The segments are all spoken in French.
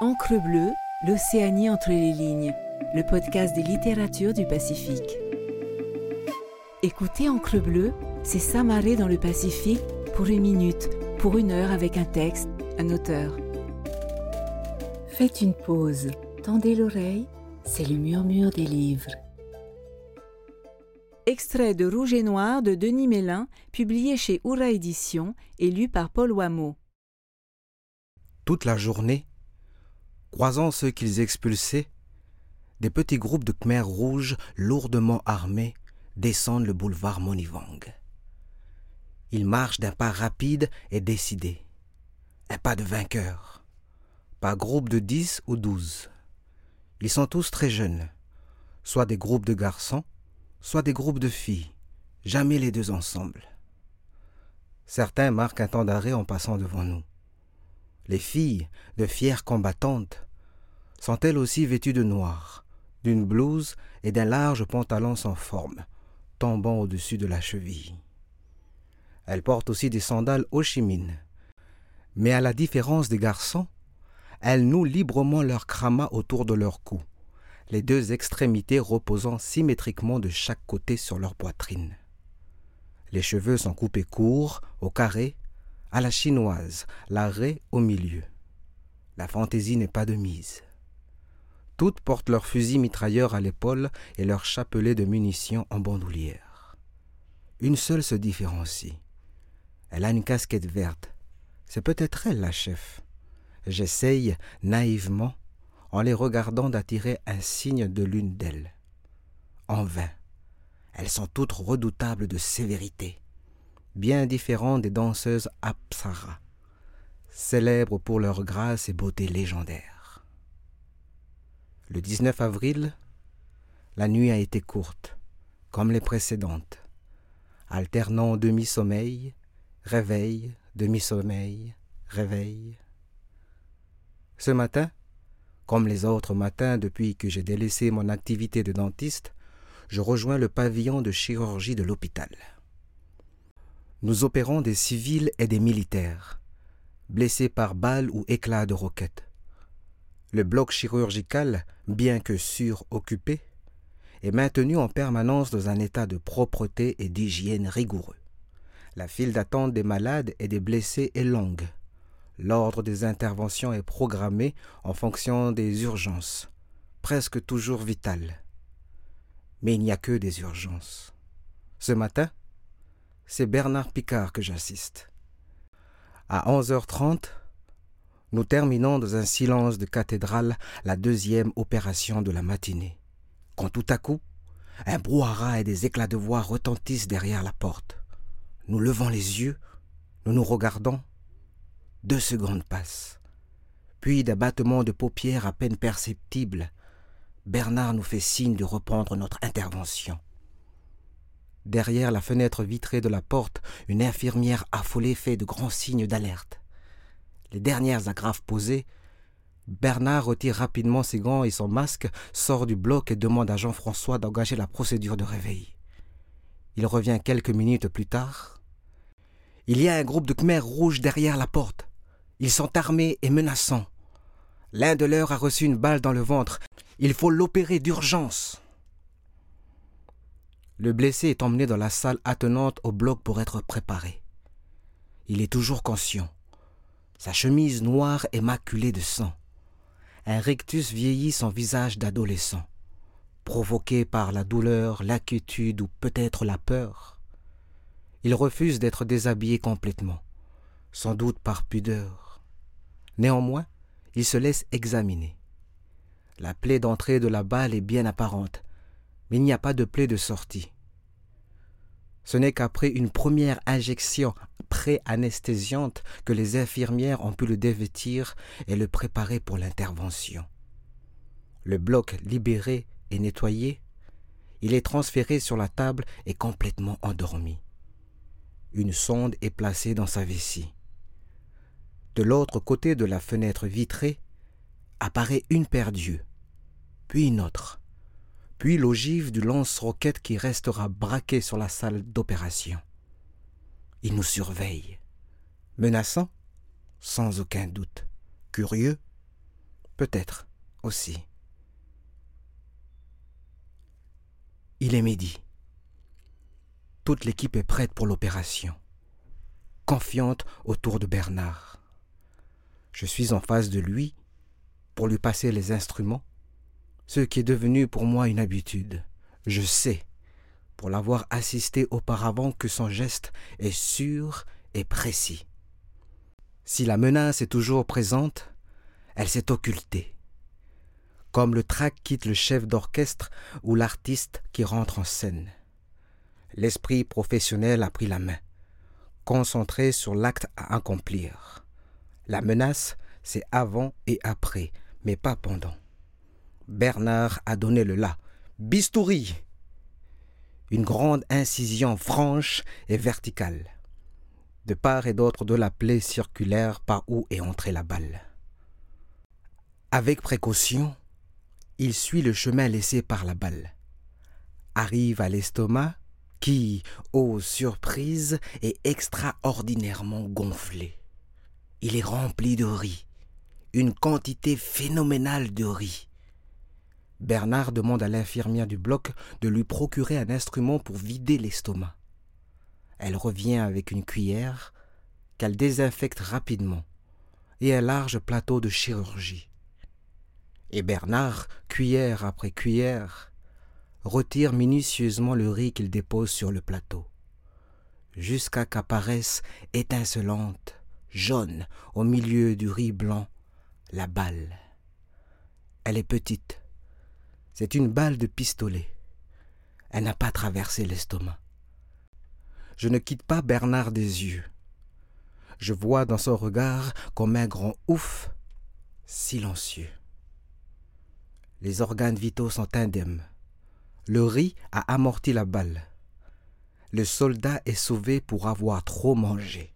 Encre bleue, l'Océanie entre les lignes, le podcast des littératures du Pacifique. Écoutez Encre bleue, c'est s'amarrer dans le Pacifique pour une minute, pour une heure avec un texte, un auteur. Faites une pause, tendez l'oreille, c'est le murmure des livres. Extrait de Rouge et Noir de Denis Mélin, publié chez Oura Éditions et lu par Paul Wameau. Toute la journée, croisant ceux qu'ils expulsaient, des petits groupes de Khmers rouges lourdement armés descendent le boulevard Monivang. Ils marchent d'un pas rapide et décidé, un pas de vainqueur, pas groupe de dix ou douze. Ils sont tous très jeunes, soit des groupes de garçons, soit des groupes de filles, jamais les deux ensemble. Certains marquent un temps d'arrêt en passant devant nous. Les filles, de fières combattantes, sont elles aussi vêtues de noir, d'une blouse et d'un large pantalon sans forme, tombant au-dessus de la cheville. Elles portent aussi des sandales Ho Chi Minh. Mais à la différence des garçons, elles nouent librement leur krama autour de leur cou les deux extrémités reposant symétriquement de chaque côté sur leur poitrine. Les cheveux sont coupés courts, au carré, à la chinoise, l'arrêt au milieu. La fantaisie n'est pas de mise. Toutes portent leurs fusils mitrailleurs à l'épaule et leur chapelet de munitions en bandoulière. Une seule se différencie. Elle a une casquette verte. C'est peut-être elle la chef. J'essaye, naïvement, en les regardant d'attirer un signe de l'une d'elles. En vain. Elles sont toutes redoutables de sévérité, bien différentes des danseuses Apsara, célèbres pour leur grâce et beauté légendaire. Le 19 avril, la nuit a été courte, comme les précédentes, alternant demi-sommeil, réveil, demi-sommeil, réveil. Ce matin, comme les autres matins depuis que j'ai délaissé mon activité de dentiste, je rejoins le pavillon de chirurgie de l'hôpital. Nous opérons des civils et des militaires, blessés par balles ou éclats de roquettes. Le bloc chirurgical, bien que suroccupé, est maintenu en permanence dans un état de propreté et d'hygiène rigoureux. La file d'attente des malades et des blessés est longue. L'ordre des interventions est programmé en fonction des urgences, presque toujours vitales. Mais il n'y a que des urgences. Ce matin, c'est Bernard Picard que j'assiste. À 11h30, nous terminons dans un silence de cathédrale la deuxième opération de la matinée, quand tout à coup, un brouhaha et des éclats de voix retentissent derrière la porte. Nous levons les yeux, nous nous regardons, deux secondes passent. Puis d'un battement de paupières à peine perceptible, Bernard nous fait signe de reprendre notre intervention. Derrière la fenêtre vitrée de la porte, une infirmière affolée fait de grands signes d'alerte. Les dernières agrafes posées, Bernard retire rapidement ses gants et son masque, sort du bloc et demande à Jean-François d'engager la procédure de réveil. Il revient quelques minutes plus tard. Il y a un groupe de Khmers rouges derrière la porte. Ils sont armés et menaçants. L'un de leurs a reçu une balle dans le ventre. Il faut l'opérer d'urgence. Le blessé est emmené dans la salle attenante au bloc pour être préparé. Il est toujours conscient. Sa chemise noire est maculée de sang. Un rictus vieillit son visage d'adolescent, provoqué par la douleur, l'inquiétude ou peut-être la peur. Il refuse d'être déshabillé complètement, sans doute par pudeur. Néanmoins, il se laisse examiner. La plaie d'entrée de la balle est bien apparente, mais il n'y a pas de plaie de sortie. Ce n'est qu'après une première injection pré-anesthésiante que les infirmières ont pu le dévêtir et le préparer pour l'intervention. Le bloc libéré et nettoyé, il est transféré sur la table et complètement endormi. Une sonde est placée dans sa vessie. De l'autre côté de la fenêtre vitrée apparaît une paire d'yeux, puis une autre, puis l'ogive du lance-roquette qui restera braqué sur la salle d'opération. Il nous surveille. Menaçant Sans aucun doute. Curieux Peut-être aussi. Il est midi. Toute l'équipe est prête pour l'opération, confiante autour de Bernard. Je suis en face de lui pour lui passer les instruments, ce qui est devenu pour moi une habitude. Je sais, pour l'avoir assisté auparavant, que son geste est sûr et précis. Si la menace est toujours présente, elle s'est occultée. Comme le trac quitte le chef d'orchestre ou l'artiste qui rentre en scène. L'esprit professionnel a pris la main, concentré sur l'acte à accomplir. La menace, c'est avant et après, mais pas pendant. Bernard a donné le là. Bistouri Une grande incision franche et verticale de part et d'autre de la plaie circulaire par où est entrée la balle. Avec précaution, il suit le chemin laissé par la balle, arrive à l'estomac qui, ô surprise, est extraordinairement gonflé. Il est rempli de riz, une quantité phénoménale de riz. Bernard demande à l'infirmière du bloc de lui procurer un instrument pour vider l'estomac. Elle revient avec une cuillère qu'elle désinfecte rapidement et un large plateau de chirurgie. Et Bernard, cuillère après cuillère, retire minutieusement le riz qu'il dépose sur le plateau, jusqu'à qu'apparaisse étincelante, jaune, au milieu du riz blanc, la balle. Elle est petite. C'est une balle de pistolet. Elle n'a pas traversé l'estomac je ne quitte pas Bernard des yeux. Je vois dans son regard comme un grand ouf silencieux. Les organes vitaux sont indemnes. Le riz a amorti la balle. Le soldat est sauvé pour avoir trop mangé.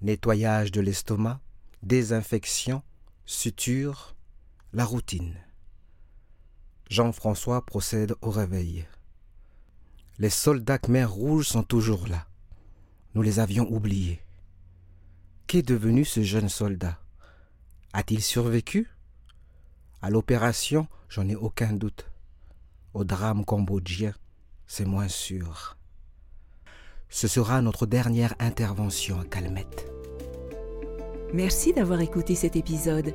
Nettoyage de l'estomac, désinfection, suture, la routine. Jean-François procède au réveil. Les soldats Khmer rouges sont toujours là. Nous les avions oubliés. Qu'est devenu ce jeune soldat? A-t-il survécu? À l'opération, j'en ai aucun doute. Au drame cambodgien, c'est moins sûr. Ce sera notre dernière intervention à Calmette. Merci d'avoir écouté cet épisode.